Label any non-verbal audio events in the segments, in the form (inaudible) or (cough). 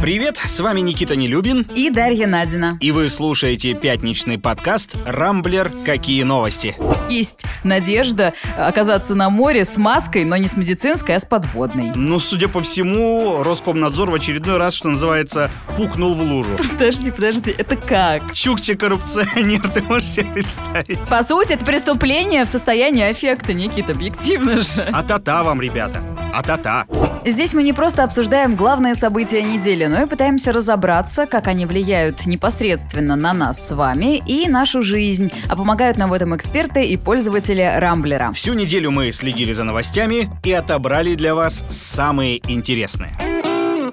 Привет, с вами Никита Нелюбин. И Дарья Надина. И вы слушаете пятничный подкаст «Рамблер. Какие новости?». Есть надежда оказаться на море с маской, но не с медицинской, а с подводной. Ну, судя по всему, Роскомнадзор в очередной раз, что называется, пукнул в лужу. Подожди, подожди, это как? Чукче коррупционер, (laughs) ты можешь себе представить? По сути, это преступление в состоянии аффекта, Никита, объективно же. А-та-та вам, ребята. А-та-та. Здесь мы не просто обсуждаем главные события недели, но и пытаемся разобраться, как они влияют непосредственно на нас с вами и нашу жизнь, а помогают нам в этом эксперты и пользователи Рамблера. Всю неделю мы следили за новостями и отобрали для вас самые интересные.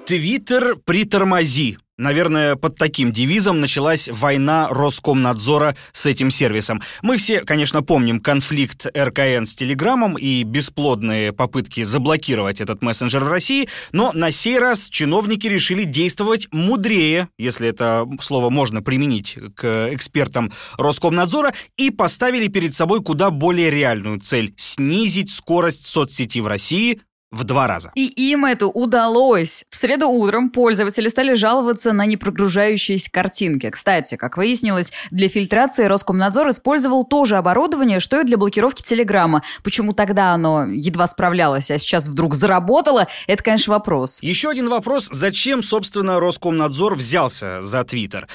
Твиттер притормози. Наверное, под таким девизом началась война Роскомнадзора с этим сервисом. Мы все, конечно, помним конфликт РКН с Телеграмом и бесплодные попытки заблокировать этот мессенджер в России, но на сей раз чиновники решили действовать мудрее, если это слово можно применить к экспертам Роскомнадзора, и поставили перед собой куда более реальную цель – снизить скорость соцсети в России в два раза. И им это удалось. В среду утром пользователи стали жаловаться на непрогружающиеся картинки. Кстати, как выяснилось, для фильтрации Роскомнадзор использовал то же оборудование, что и для блокировки Телеграма. Почему тогда оно едва справлялось, а сейчас вдруг заработало, это, конечно, вопрос. Еще один вопрос, зачем, собственно, Роскомнадзор взялся за Твиттер?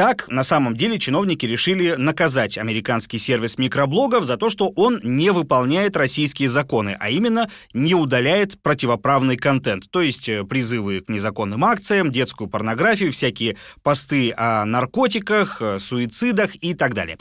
Так, на самом деле, чиновники решили наказать американский сервис микроблогов за то, что он не выполняет российские законы, а именно не удаляет противоправный контент, то есть э, призывы к незаконным акциям, детскую порнографию, всякие посты о наркотиках, э, суицидах и так далее.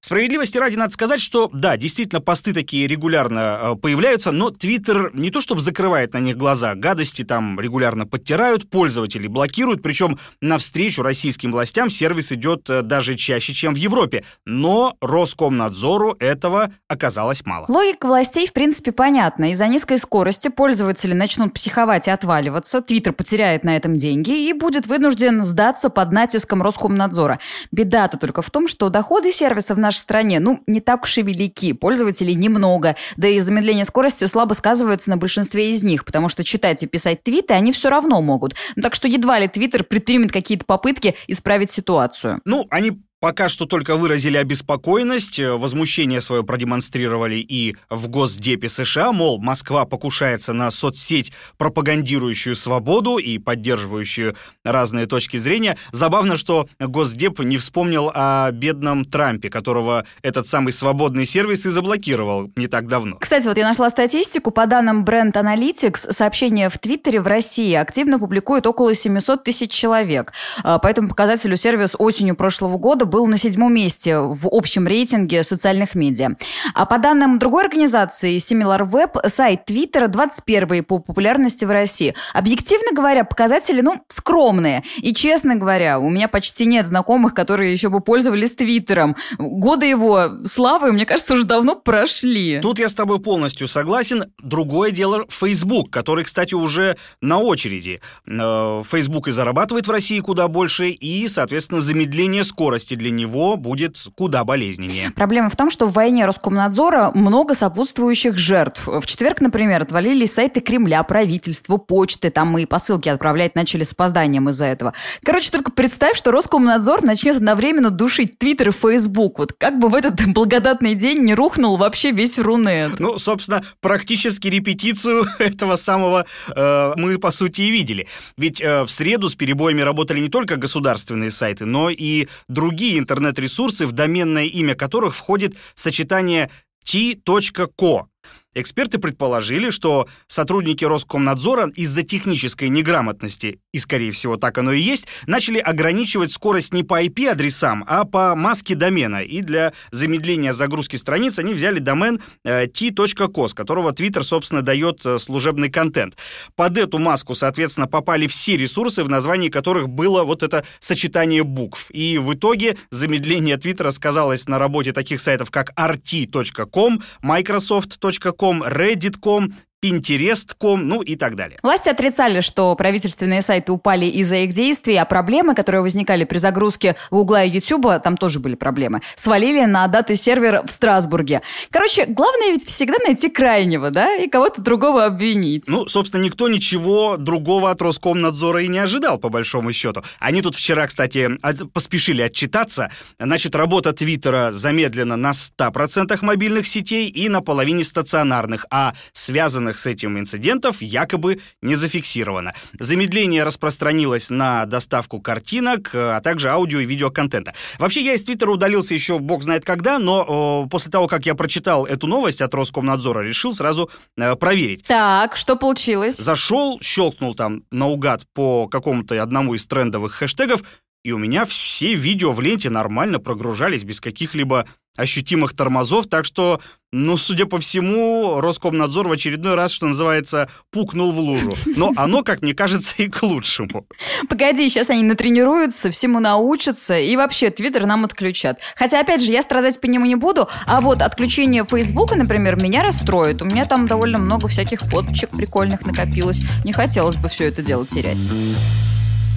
Справедливости ради надо сказать, что да, действительно, посты такие регулярно э, появляются, но Твиттер не то чтобы закрывает на них глаза, гадости там регулярно подтирают, пользователи блокируют, причем навстречу российским властям сервис идет э, даже чаще, чем в Европе. Но Роскомнадзору этого оказалось мало. Логика властей, в принципе, понятна. Из-за низкой скорости пользователи начнут психовать и отваливаться, Твиттер потеряет на этом деньги и будет вынужден сдаться под натиском Роскомнадзора. Беда-то только в том, что доходы сервиса в нашей стране, ну, не так уж и велики, пользователей немного, да и замедление скорости слабо сказывается на большинстве из них, потому что читать и писать твиты они все равно могут. Ну, так что едва ли Твиттер предпримет какие-то попытки исправить ситуацию. Ну, они пока что только выразили обеспокоенность, э, возмущение свое продемонстрировали и в Госдепе США, мол, Москва покушается на соцсеть, пропагандирующую свободу и поддерживающую разные точки зрения. Забавно, что Госдеп не вспомнил о бедном Трампе, которого этот самый свободный сервис и заблокировал не так давно. Кстати, вот я нашла статистику. По данным Brand Analytics, сообщения в Твиттере в России активно публикуют около 700 тысяч человек. А, по этому показателю сервис осенью прошлого года был на седьмом месте в общем рейтинге социальных медиа. А по данным другой организации SimilarWeb, сайт Твиттера 21 по популярности в России. Объективно говоря, показатели, ну, скромные. И, честно говоря, у меня почти нет знакомых, которые еще бы пользовались Твиттером. Годы его славы, мне кажется, уже давно прошли. Тут я с тобой полностью согласен. Другое дело Facebook, который, кстати, уже на очереди. Э, Facebook и зарабатывает в России куда больше, и, соответственно, замедление скорости для для него будет куда болезненнее. Проблема в том, что в войне Роскомнадзора много сопутствующих жертв. В четверг, например, отвалились сайты Кремля, правительства, почты, там мы и посылки отправлять начали с опозданием из-за этого. Короче, только представь, что Роскомнадзор начнет одновременно душить Твиттер и Фейсбук. Вот как бы в этот (laughs) благодатный день не рухнул вообще весь Рунет. Ну, собственно, практически репетицию (laughs) этого самого э, мы, по сути, и видели. Ведь э, в среду с перебоями работали не только государственные сайты, но и другие интернет-ресурсы, в доменное имя которых входит сочетание t.co. Эксперты предположили, что сотрудники Роскомнадзора из-за технической неграмотности, и, скорее всего, так оно и есть, начали ограничивать скорость не по IP-адресам, а по маске домена. И для замедления загрузки страниц они взяли домен э, t.co, с которого Twitter, собственно, дает э, служебный контент. Под эту маску, соответственно, попали все ресурсы, в названии которых было вот это сочетание букв. И в итоге замедление Твиттера сказалось на работе таких сайтов, как rt.com, microsoft.com, Reddit.com Pinterest.com, ну и так далее. Власти отрицали, что правительственные сайты упали из-за их действий, а проблемы, которые возникали при загрузке Гугла и Ютуба, там тоже были проблемы, свалили на даты сервер в Страсбурге. Короче, главное ведь всегда найти крайнего, да, и кого-то другого обвинить. Ну, собственно, никто ничего другого от Роскомнадзора и не ожидал, по большому счету. Они тут вчера, кстати, поспешили отчитаться. Значит, работа Твиттера замедлена на 100% мобильных сетей и на половине стационарных, а связанных связанных с этим инцидентов якобы не зафиксировано. Замедление распространилось на доставку картинок, а также аудио и видеоконтента. Вообще, я из Твиттера удалился еще бог знает когда, но о, после того, как я прочитал эту новость от Роскомнадзора, решил сразу э, проверить. Так, что получилось? Зашел, щелкнул там наугад по какому-то одному из трендовых хэштегов, и у меня все видео в ленте нормально прогружались без каких-либо ощутимых тормозов, так что, ну, судя по всему, Роскомнадзор в очередной раз, что называется, пукнул в лужу. Но оно, как мне кажется, и к лучшему. Погоди, сейчас они натренируются, всему научатся, и вообще Твиттер нам отключат. Хотя, опять же, я страдать по нему не буду, а вот отключение Фейсбука, например, меня расстроит. У меня там довольно много всяких фоточек прикольных накопилось. Не хотелось бы все это дело терять.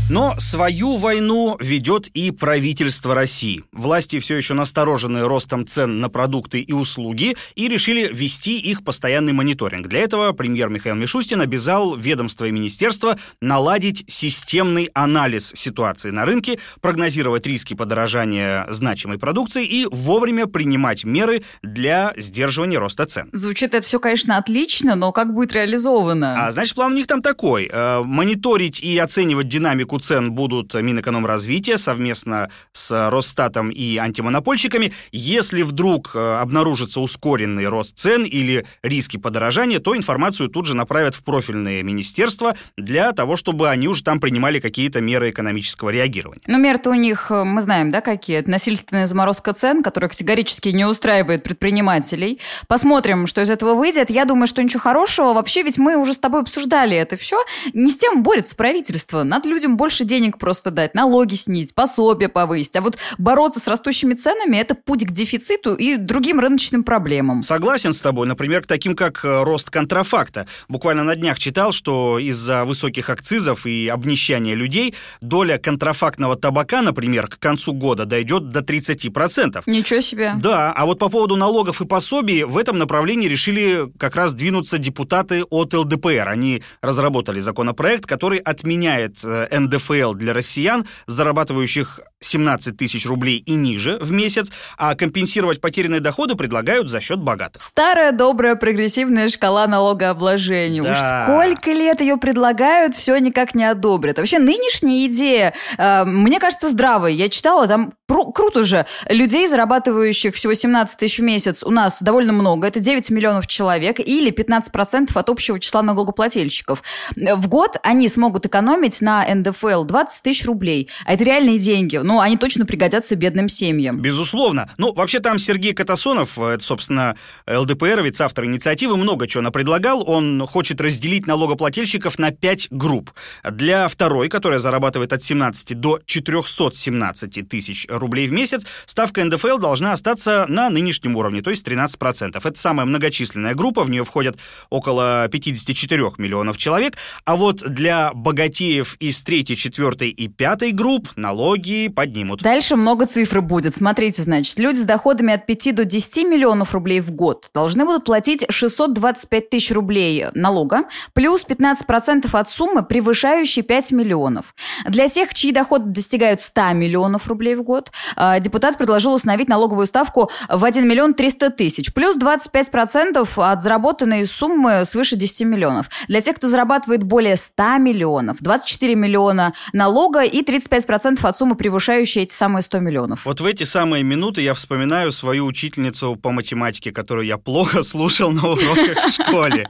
Но свою войну ведет и правительство России. Власти все еще насторожены ростом цен на продукты и услуги и решили вести их постоянный мониторинг. Для этого премьер Михаил Мишустин обязал ведомство и министерство наладить системный анализ ситуации на рынке, прогнозировать риски подорожания значимой продукции и вовремя принимать меры для сдерживания роста цен. Звучит это все, конечно, отлично, но как будет реализовано? А значит, план у них там такой. Э, мониторить и оценивать динамику цен будут Минэкономразвития совместно с Росстатом и антимонопольщиками. Если вдруг э, обнаружится ускоренный рост цен или риски подорожания, то информацию тут же направят в профильные министерства для того, чтобы они уже там принимали какие-то меры экономического реагирования. Но меры-то у них, э, мы знаем, да, какие? Это насильственная заморозка цен, которая категорически не устраивает предпринимателей. Посмотрим, что из этого выйдет. Я думаю, что ничего хорошего. Вообще, ведь мы уже с тобой обсуждали это все. Не с тем борется правительство. Надо людям больше больше денег просто дать, налоги снизить, пособия повысить. А вот бороться с растущими ценами – это путь к дефициту и другим рыночным проблемам. Согласен с тобой. Например, к таким, как э, рост контрафакта. Буквально на днях читал, что из-за высоких акцизов и обнищания людей доля контрафактного табака, например, к концу года дойдет до 30%. Ничего себе. Да, а вот по поводу налогов и пособий в этом направлении решили как раз двинуться депутаты от ЛДПР. Они разработали законопроект, который отменяет э, НДФ НДФЛ для россиян, зарабатывающих 17 тысяч рублей и ниже в месяц, а компенсировать потерянные доходы предлагают за счет богатых. Старая добрая прогрессивная шкала налогообложения. Да. Уж сколько лет ее предлагают, все никак не одобрят. Вообще нынешняя идея, э, мне кажется, здравой. Я читала, там пру- круто же. Людей, зарабатывающих всего 17 тысяч в месяц, у нас довольно много. Это 9 миллионов человек или 15% от общего числа налогоплательщиков. В год они смогут экономить на НДФЛ 20 тысяч рублей. А это реальные деньги ну, они точно пригодятся бедным семьям. Безусловно. Ну, вообще там Сергей Катасонов, это, собственно, ЛДПРовец, автор инициативы, много чего напредлагал. Он хочет разделить налогоплательщиков на пять групп. Для второй, которая зарабатывает от 17 до 417 тысяч рублей в месяц, ставка НДФЛ должна остаться на нынешнем уровне, то есть 13%. Это самая многочисленная группа, в нее входят около 54 миллионов человек. А вот для богатеев из третьей, четвертой и пятой групп налоги поднимут. Дальше много цифр будет. Смотрите, значит, люди с доходами от 5 до 10 миллионов рублей в год должны будут платить 625 тысяч рублей налога, плюс 15% от суммы, превышающей 5 миллионов. Для тех, чьи доходы достигают 100 миллионов рублей в год, а, депутат предложил установить налоговую ставку в 1 миллион 300 тысяч, плюс 25% от заработанной суммы свыше 10 миллионов. Для тех, кто зарабатывает более 100 миллионов, 24 миллиона налога и 35% от суммы, превышающей превышающие эти самые 100 миллионов. Вот в эти самые минуты я вспоминаю свою учительницу по математике, которую я плохо (laughs) слушал на уроках в школе.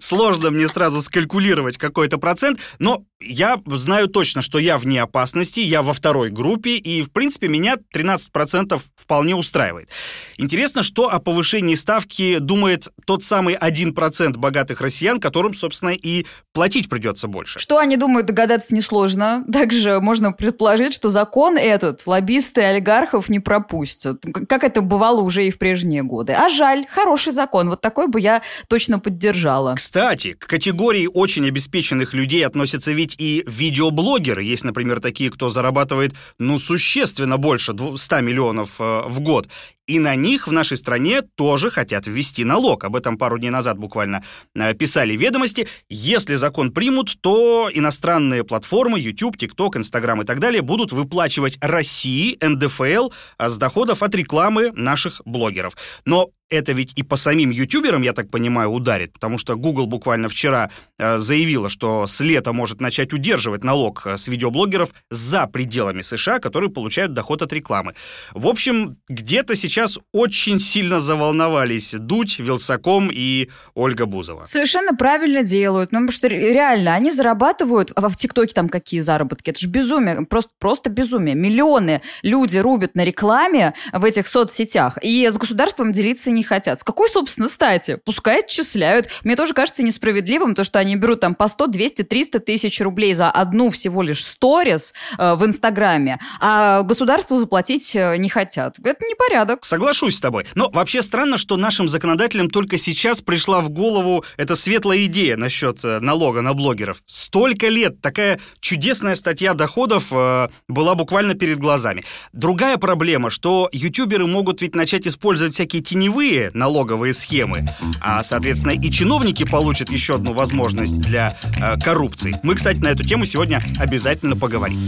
Сложно мне сразу скалькулировать какой-то процент, но я знаю точно, что я вне опасности, я во второй группе, и, в принципе, меня 13% вполне устраивает. Интересно, что о повышении ставки думает тот самый 1% богатых россиян, которым, собственно, и платить придется больше. Что они думают, догадаться несложно. Также можно предположить, что закон этот лоббисты олигархов не пропустят. Как это бывало уже и в прежние годы. А жаль, хороший закон. Вот такой бы я точно поддержала. Кстати, к категории очень обеспеченных людей относятся ведь и видеоблогеры. Есть, например, такие, кто зарабатывает, ну, существенно больше 100 миллионов э, в год. И на них в нашей стране тоже хотят ввести налог. Об этом пару дней назад буквально э, писали ведомости. Если закон примут, то иностранные платформы YouTube, TikTok, Instagram и так далее будут выплачивать России НДФЛ а с доходов от рекламы наших блогеров. Но это ведь и по самим ютуберам, я так понимаю, ударит, потому что Google буквально вчера э, заявила, что с лета может начать удерживать налог э, с видеоблогеров за пределами США, которые получают доход от рекламы. В общем, где-то сейчас очень сильно заволновались Дудь, Вилсаком и Ольга Бузова. Совершенно правильно делают, ну, потому что реально они зарабатывают, а в ТикТоке там какие заработки, это же безумие, просто, просто безумие. Миллионы люди рубят на рекламе в этих соцсетях, и с государством делиться не не хотят. С какой, собственно, стати? Пускай отчисляют. Мне тоже кажется несправедливым то, что они берут там по 100, 200, 300 тысяч рублей за одну всего лишь сторис э, в Инстаграме, а государству заплатить э, не хотят. Это непорядок. Соглашусь с тобой. Но вообще странно, что нашим законодателям только сейчас пришла в голову эта светлая идея насчет э, налога на блогеров. Столько лет такая чудесная статья доходов э, была буквально перед глазами. Другая проблема, что ютуберы могут ведь начать использовать всякие теневые налоговые схемы, а, соответственно, и чиновники получат еще одну возможность для э, коррупции. Мы, кстати, на эту тему сегодня обязательно поговорим.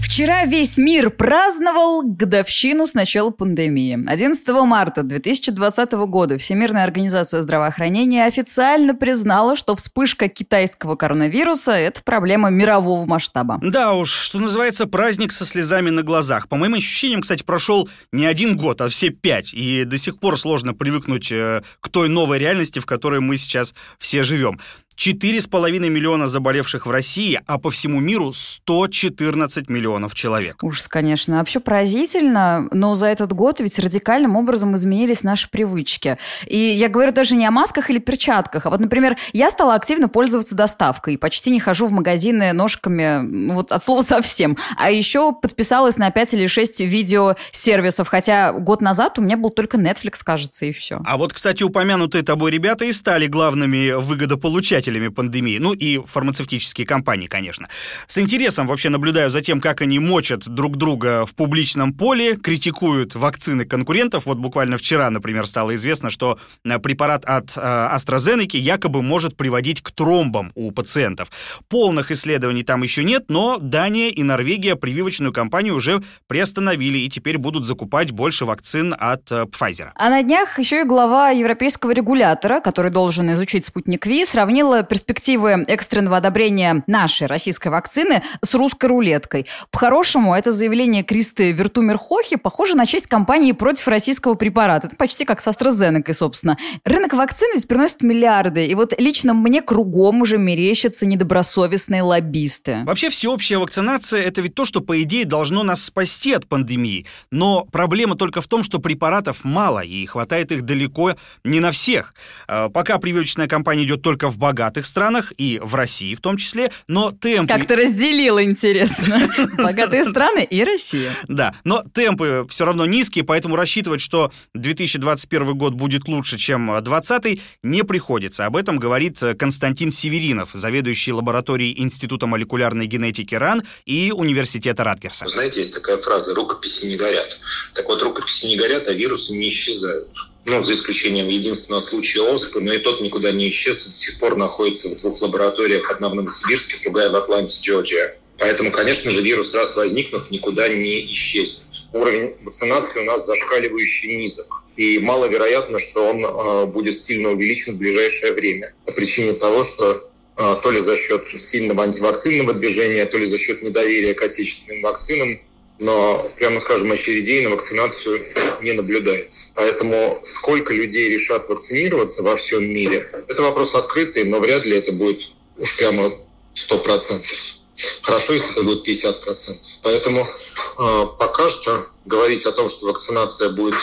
Вчера весь мир праздновал годовщину с начала пандемии. 11 марта 2020 года Всемирная организация здравоохранения официально признала, что вспышка китайского коронавируса – это проблема мирового масштаба. Да уж, что называется, праздник со слезами на глазах. По моим ощущениям, кстати, прошел не один год, а все пять. И до сих пор сложно привыкнуть э, к той новой реальности, в которой мы сейчас все живем. 4,5 миллиона заболевших в России, а по всему миру 114 миллионов человек. Ужас, конечно. Вообще поразительно, но за этот год ведь радикальным образом изменились наши привычки. И я говорю даже не о масках или перчатках, а вот, например, я стала активно пользоваться доставкой, почти не хожу в магазины ножками, ну, вот от слова совсем. А еще подписалась на 5 или 6 видеосервисов, хотя год назад у меня был только Netflix, кажется, и все. А вот, кстати, упомянутые тобой ребята и стали главными выгодополучателями носителями пандемии, ну и фармацевтические компании, конечно. С интересом вообще наблюдаю за тем, как они мочат друг друга в публичном поле, критикуют вакцины конкурентов. Вот буквально вчера, например, стало известно, что э, препарат от э, AstraZeneca якобы может приводить к тромбам у пациентов. Полных исследований там еще нет, но Дания и Норвегия прививочную кампанию уже приостановили и теперь будут закупать больше вакцин от э, Pfizer. А на днях еще и глава европейского регулятора, который должен изучить спутник Ви, сравнила перспективы экстренного одобрения нашей российской вакцины с русской рулеткой. По-хорошему, это заявление Кристы Вертумер-Хохи похоже на честь кампании против российского препарата. Это почти как с AstraZeneca, собственно. Рынок вакцин ведь приносит миллиарды, и вот лично мне кругом уже мерещатся недобросовестные лоббисты. Вообще, всеобщая вакцинация – это ведь то, что, по идее, должно нас спасти от пандемии. Но проблема только в том, что препаратов мало, и хватает их далеко не на всех. А, пока прививочная кампания идет только в богатых богатых странах и в России в том числе, но темпы... Как ты разделил, интересно. (laughs) Богатые страны и Россия. Да, но темпы все равно низкие, поэтому рассчитывать, что 2021 год будет лучше, чем 2020, не приходится. Об этом говорит Константин Северинов, заведующий лабораторией Института молекулярной генетики РАН и Университета Ратгерса. Знаете, есть такая фраза «рукописи не горят». Так вот, рукописи не горят, а вирусы не исчезают ну, за исключением единственного случая ОСП, но и тот никуда не исчез, до сих пор находится в двух лабораториях, одна в Новосибирске, другая в Атланте, Джорджия. Поэтому, конечно же, вирус, раз возникнув, никуда не исчезнет. Уровень вакцинации у нас зашкаливающий низок. И маловероятно, что он э, будет сильно увеличен в ближайшее время. По причине того, что э, то ли за счет сильного антивакцинного движения, то ли за счет недоверия к отечественным вакцинам но, прямо скажем, очередей на вакцинацию не наблюдается. Поэтому сколько людей решат вакцинироваться во всем мире, это вопрос открытый, но вряд ли это будет уж прямо 100%. Хорошо, если это будет 50%. Поэтому э, пока что говорить о том, что вакцинация будет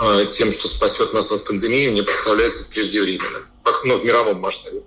э, тем, что спасет нас от пандемии, мне представляется преждевременным. Ну, в мировом масштабе.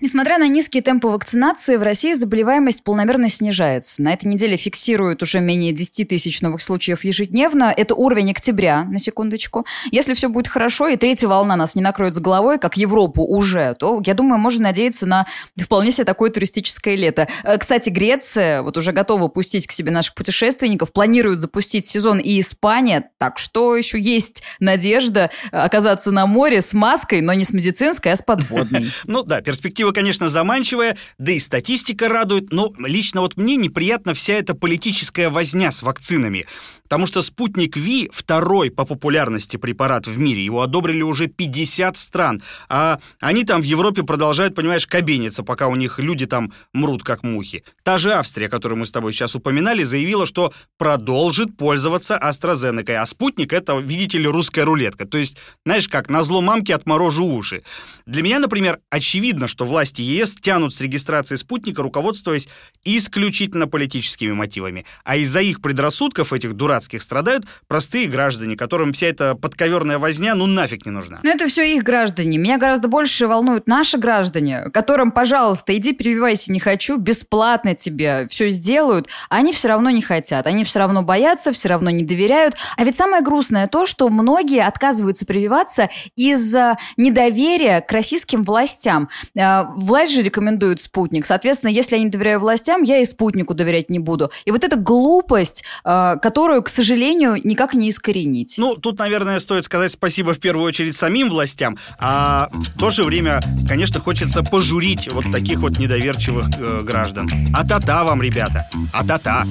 Несмотря на низкие темпы вакцинации, в России заболеваемость полномерно снижается. На этой неделе фиксируют уже менее 10 тысяч новых случаев ежедневно. Это уровень октября, на секундочку. Если все будет хорошо и третья волна нас не накроет с головой, как Европу уже, то, я думаю, можно надеяться на вполне себе такое туристическое лето. Э, кстати, Греция вот уже готова пустить к себе наших путешественников, планирует запустить сезон и Испания, так что еще есть надежда оказаться на море с маской, но не с медицинской, а с подводной. (laughs) Ну да, перспектива, конечно, заманчивая, да и статистика радует, но лично вот мне неприятна вся эта политическая возня с вакцинами. Потому что спутник Ви второй по популярности препарат в мире. Его одобрили уже 50 стран. А они там в Европе продолжают, понимаешь, кабениться, пока у них люди там мрут как мухи. Та же Австрия, которую мы с тобой сейчас упоминали, заявила, что продолжит пользоваться AstraZeneca. А спутник это, видите ли, русская рулетка. То есть, знаешь, как на зло мамки отморожу уши. Для меня, например, очевидно, что власти ЕС тянут с регистрации спутника, руководствуясь исключительно политическими мотивами. А из-за их предрассудков этих дураков дурацких страдают простые граждане, которым вся эта подковерная возня ну нафиг не нужна. Но это все их граждане. Меня гораздо больше волнуют наши граждане, которым, пожалуйста, иди прививайся, не хочу, бесплатно тебе все сделают, они все равно не хотят. Они все равно боятся, все равно не доверяют. А ведь самое грустное то, что многие отказываются прививаться из-за недоверия к российским властям. А, власть же рекомендует спутник. Соответственно, если я не доверяю властям, я и спутнику доверять не буду. И вот эта глупость, а, которую к сожалению, никак не искоренить. Ну, тут, наверное, стоит сказать спасибо в первую очередь самим властям, а в то же время, конечно, хочется пожурить вот таких вот недоверчивых э, граждан. А-та-та вам, ребята, а-та-та.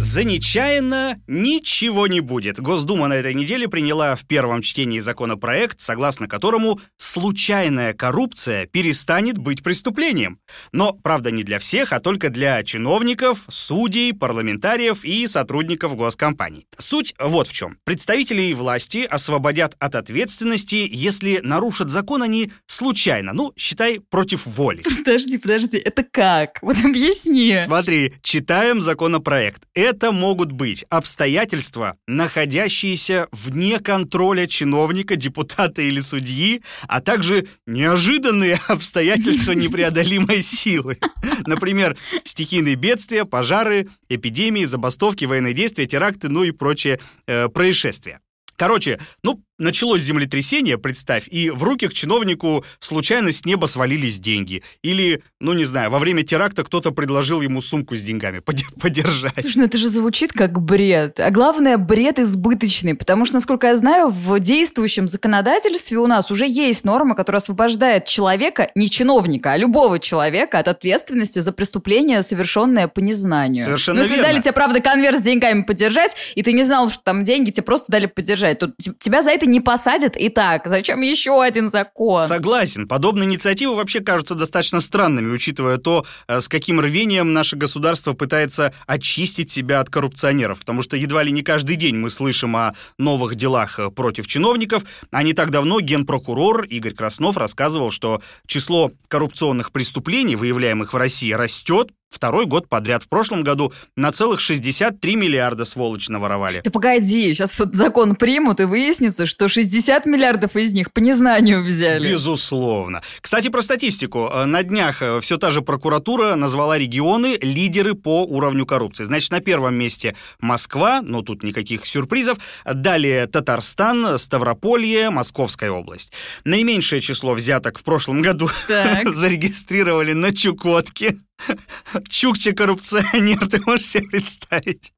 За нечаянно ничего не будет. Госдума на этой неделе приняла в первом чтении законопроект, согласно которому случайная коррупция перестанет быть преступлением. Но, правда, не для всех, а только для чиновников, судей, парламентариев и сотрудников госкомпаний. Суть вот в чем. Представителей власти освободят от ответственности, если нарушат закон они случайно, ну, считай, против воли. (laughs) Подожди, подожди, это как? Вот объясни. Смотри, читаем законопроект это могут быть обстоятельства, находящиеся вне контроля чиновника, депутата или судьи, а также неожиданные (laughs) обстоятельства непреодолимой силы. Например, стихийные бедствия, пожары, эпидемии, забастовки, военные действия, теракты, ну и прочие э, происшествия. Короче, ну, началось землетрясение, представь, и в руки к чиновнику случайно с неба свалились деньги. Или, ну не знаю, во время теракта кто-то предложил ему сумку с деньгами (laughs) подержать. Слушай, ну это же звучит как бред. А главное, бред избыточный, потому что, насколько я знаю, в действующем законодательстве у нас уже есть норма, которая освобождает человека, не чиновника, а любого человека от ответственности за преступление, совершенное по незнанию. Совершенно Но если верно. дали тебе, правда, конверт с деньгами подержать, и ты не знал, что там деньги, тебе просто дали подержать, то тебя за это не посадят и так. Зачем еще один закон? Согласен. Подобные инициативы вообще кажутся достаточно странными, учитывая то, э, с каким рвением наше государство пытается очистить себя от коррупционеров. Потому что едва ли не каждый день мы слышим о новых делах э, против чиновников. А не так давно генпрокурор Игорь Краснов рассказывал, что число коррупционных преступлений, выявляемых в России, растет Второй год подряд. В прошлом году на целых 63 миллиарда сволочи наворовали. Ты погоди, сейчас вот закон примут и выяснится, что 60 миллиардов из них по незнанию взяли. Безусловно. Кстати, про статистику. Э, на днях э, все та же прокуратура назвала регионы лидеры по уровню коррупции. Значит, на первом месте Москва, но тут никаких сюрпризов. Далее Татарстан, Ставрополье, Московская область. Наименьшее число взяток в прошлом году (laughs) зарегистрировали на Чукотке. Чукче-коррупционер, ты можешь себе представить?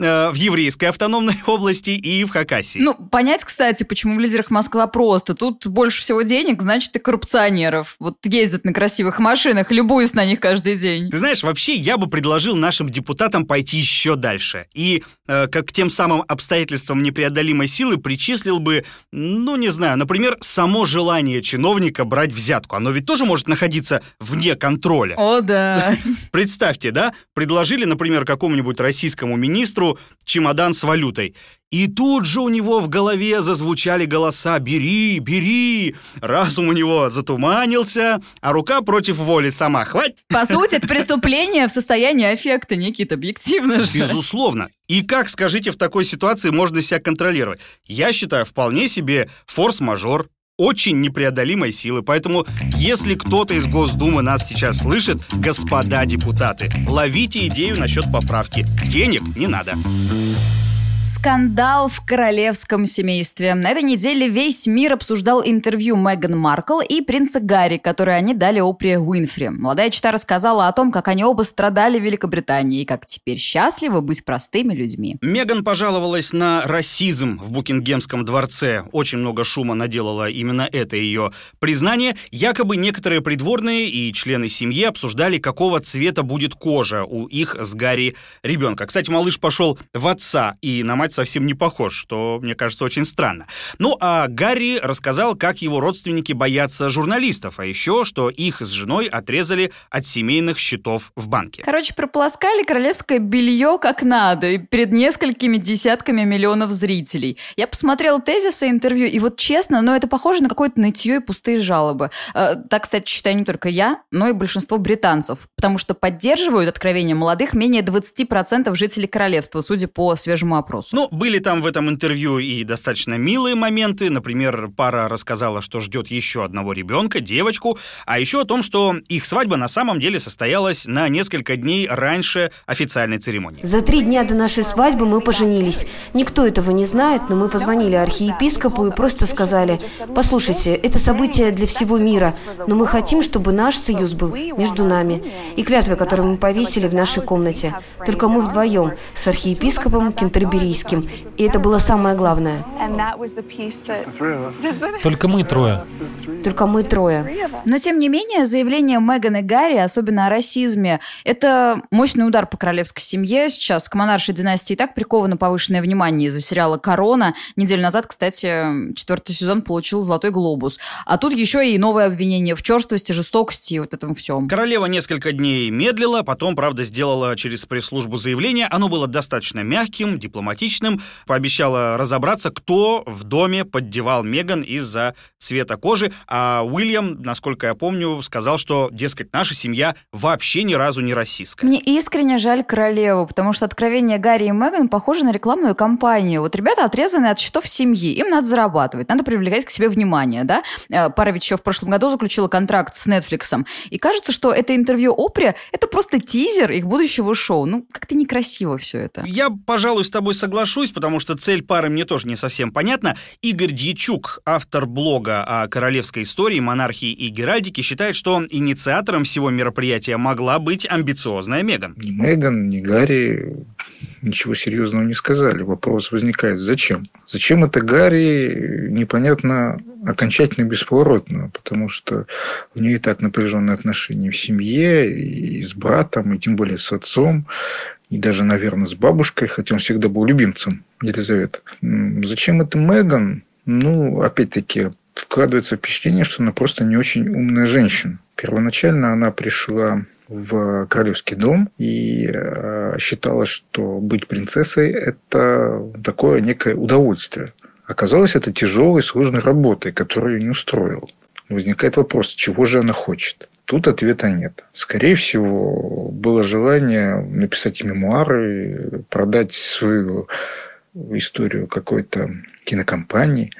Э, в еврейской автономной (laughs) области и в Хакасии. Ну, понять, кстати, почему в лидерах Москва просто. Тут больше всего денег, значит, и коррупционеров. Вот ездят на красивых машинах, любуюсь на них каждый день. Ты знаешь, вообще я бы предложил нашим депутатам пойти еще дальше. И э, как к тем самым обстоятельствам непреодолимой силы причислил бы, ну, не знаю, например, само желание чиновника брать взятку. Оно ведь тоже может находиться вне контроля. О, да. (laughs) Представьте, да, предложили, например, какому-нибудь российскому министру чемодан с валютой. И тут же у него в голове зазвучали голоса «Бери, бери!» Разум у него затуманился, а рука против воли сама. Хватит! По сути, это преступление в состоянии аффекта, Никита, объективно же. Безусловно. И как, скажите, в такой ситуации можно себя контролировать? Я считаю, вполне себе форс-мажор, очень непреодолимой силы. Поэтому, если кто-то из Госдумы нас сейчас слышит, господа депутаты, ловите идею насчет поправки. Денег не надо. Скандал в королевском семействе. На этой неделе весь мир обсуждал интервью Меган Маркл и принца Гарри, которое они дали Опре Уинфри. Молодая чита рассказала о том, как они оба страдали в Великобритании и как теперь счастливы быть простыми людьми. Меган пожаловалась на расизм в Букингемском дворце. Очень много шума наделало именно это ее признание. Якобы некоторые придворные и члены семьи обсуждали, какого цвета будет кожа у их с Гарри ребенка. Кстати, малыш пошел в отца и на на мать совсем не похож, что, мне кажется, очень странно. Ну, а Гарри рассказал, как его родственники боятся журналистов, а еще, что их с женой отрезали от семейных счетов в банке. Короче, прополоскали королевское белье как надо, и перед несколькими десятками миллионов зрителей. Я посмотрела тезисы интервью, и вот честно, но это похоже на какое-то нытье и пустые жалобы. Э, так, кстати, считаю не только я, но и большинство британцев, потому что поддерживают откровения молодых менее 20% жителей королевства, судя по свежему опросу вопросу. Ну, были там в этом интервью и достаточно милые моменты. Например, пара рассказала, что ждет еще одного ребенка, девочку, а еще о том, что их свадьба на самом деле состоялась на несколько дней раньше официальной церемонии. За три дня до нашей свадьбы мы поженились. Никто этого не знает, но мы позвонили архиепископу и просто сказали, послушайте, это событие для всего мира, но мы хотим, чтобы наш союз был между нами. И клятвы, которые мы повесили в нашей комнате. Только мы вдвоем с архиепископом Кентербери английским. И это было самое главное. (laughs) Только мы трое. Только мы трое. Но, тем не менее, заявление Меган и Гарри, особенно о расизме, это мощный удар по королевской семье. Сейчас к монаршей династии и так приковано повышенное внимание из-за сериала «Корона». Неделю назад, кстати, четвертый сезон получил «Золотой глобус». А тут еще и новое обвинение в черствости, жестокости и вот этом всем. Королева несколько дней медлила, потом, правда, сделала через пресс-службу заявление. Оно было достаточно мягким, дипломатичным дипломатичным, пообещала разобраться, кто в доме поддевал Меган из-за цвета кожи, а Уильям, насколько я помню, сказал, что, дескать, наша семья вообще ни разу не расистская. Мне искренне жаль королеву, потому что откровение Гарри и Меган похоже на рекламную кампанию. Вот ребята отрезаны от счетов семьи, им надо зарабатывать, надо привлекать к себе внимание, да? Э, пара ведь еще в прошлом году заключила контракт с Netflix, и кажется, что это интервью Опре — это просто тизер их будущего шоу. Ну, как-то некрасиво все это. Я, пожалуй, с тобой соглашусь, потому что цель пары мне тоже не совсем понятна. Игорь Дьячук, автор блога о королевской истории, монархии и геральдике, считает, что инициатором всего мероприятия могла быть амбициозная Меган. Ни Меган, ни Гарри ничего серьезного не сказали. Вопрос возникает, зачем? Зачем это Гарри, непонятно окончательно бесповоротно, потому что у нее и так напряженные отношения в семье, и с братом, и тем более с отцом и даже, наверное, с бабушкой, хотя он всегда был любимцем Елизаветы. Зачем это Меган? Ну, опять-таки, вкладывается впечатление, что она просто не очень умная женщина. Первоначально она пришла в королевский дом и э, считала, что быть принцессой – это такое некое удовольствие. Оказалось, это тяжелой, сложной работой, которую не устроила. Возникает вопрос, чего же она хочет? Тут ответа нет. Скорее всего, было желание написать мемуары, продать свою историю какой-то кинокомпании.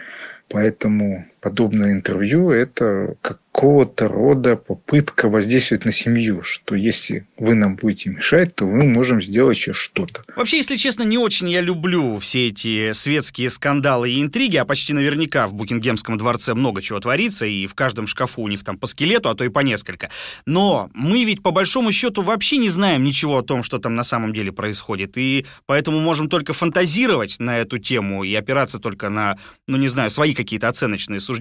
Поэтому подобное интервью – это какого-то рода попытка воздействовать на семью, что если вы нам будете мешать, то мы можем сделать еще что-то. Вообще, если честно, не очень я люблю все эти светские скандалы и интриги, а почти наверняка в Букингемском дворце много чего творится, и в каждом шкафу у них там по скелету, а то и по несколько. Но мы ведь по большому счету вообще не знаем ничего о том, что там на самом деле происходит, и поэтому можем только фантазировать на эту тему и опираться только на, ну не знаю, свои какие-то оценочные суждения.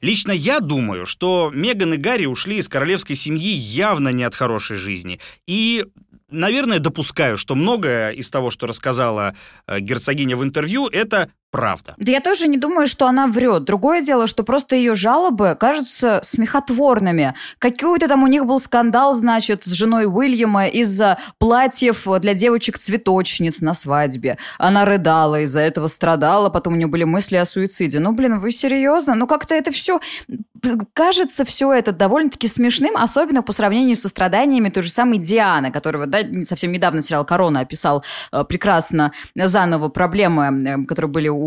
Лично я думаю, что Меган и Гарри ушли из королевской семьи явно не от хорошей жизни. И наверное, допускаю, что многое из того, что рассказала э, герцогиня в интервью, это правда. Да я тоже не думаю, что она врет. Другое дело, что просто ее жалобы кажутся смехотворными. Какой-то там у них был скандал, значит, с женой Уильяма из-за платьев для девочек-цветочниц на свадьбе. Она рыдала, из-за этого страдала, потом у нее были мысли о суициде. Ну, блин, вы серьезно? Ну, как-то это все... Кажется, все это довольно-таки смешным, особенно по сравнению со страданиями той же самой Дианы, которого, да, совсем недавно сериал «Корона» описал э, прекрасно заново проблемы, э, которые были у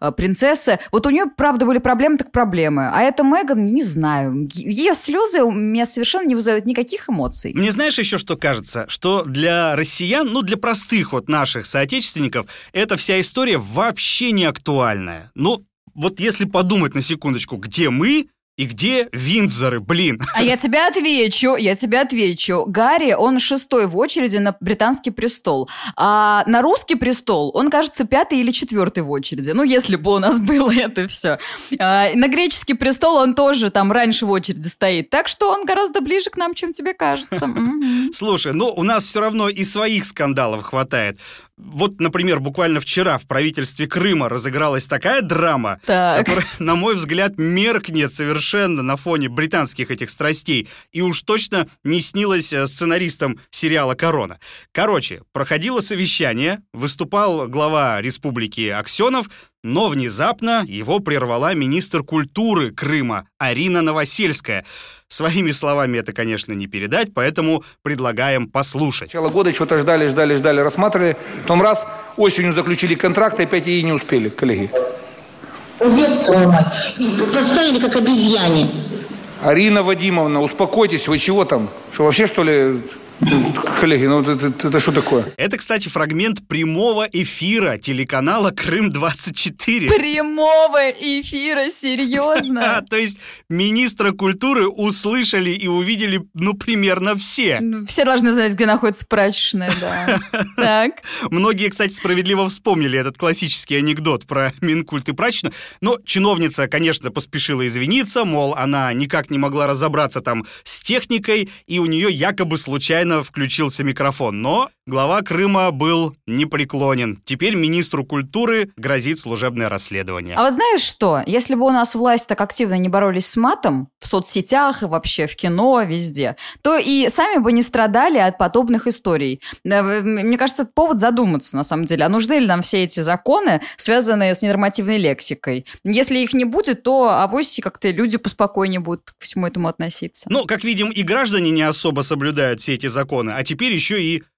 э, принцессы. Вот у нее, правда, были проблемы, так проблемы. А это Меган, не знаю. Ее слезы у меня совершенно не вызывают никаких эмоций. Мне знаешь еще что кажется? Что для россиян, ну, для простых вот наших соотечественников, эта вся история вообще не актуальная. Ну, вот если подумать на секундочку, где мы, и где Виндзоры, блин? А я тебе отвечу, я тебе отвечу. Гарри, он шестой в очереди на британский престол. А на русский престол он, кажется, пятый или четвертый в очереди. Ну, если бы у нас (laughs) было это все. А, на греческий престол он тоже там раньше в очереди стоит. Так что он гораздо ближе к нам, чем тебе кажется. Слушай, ну, у нас все равно и своих скандалов хватает. Вот, например, буквально вчера в правительстве Крыма разыгралась такая драма, так. которая, (laughs) на мой взгляд, меркнет совершенно на фоне британских этих страстей и уж точно не снилась э, сценаристам сериала «Корона». Короче, проходило совещание, выступал глава республики Аксенов, но внезапно его прервала министр культуры Крыма Арина Новосельская – Своими словами это, конечно, не передать, поэтому предлагаем послушать. Начало года что-то ждали, ждали, ждали, рассматривали. Потом раз, осенью заключили контракт, и опять и не успели, коллеги. Поставили как обезьяне. Арина Вадимовна, успокойтесь, вы чего там? Что вообще, что ли, Коллеги, ну это, это, это что такое? Это, кстати, фрагмент прямого эфира телеканала Крым-24. Прямого эфира? Серьезно? (laughs) То есть министра культуры услышали и увидели, ну, примерно все. Ну, все должны знать, где находится прачечная, да. (laughs) Так. Многие, кстати, справедливо вспомнили этот классический анекдот про Минкульт и прачечную. Но чиновница, конечно, поспешила извиниться, мол, она никак не могла разобраться там с техникой, и у нее якобы случайно случайно включился микрофон, но глава Крыма был непреклонен. Теперь министру культуры грозит служебное расследование. А вот знаешь что? Если бы у нас власть так активно не боролись с матом в соцсетях и вообще в кино, везде, то и сами бы не страдали от подобных историй. Мне кажется, это повод задуматься, на самом деле. А нужны ли нам все эти законы, связанные с ненормативной лексикой? Если их не будет, то авось как-то люди поспокойнее будут к всему этому относиться. Ну, как видим, и граждане не особо соблюдают все эти законы, а теперь еще и э,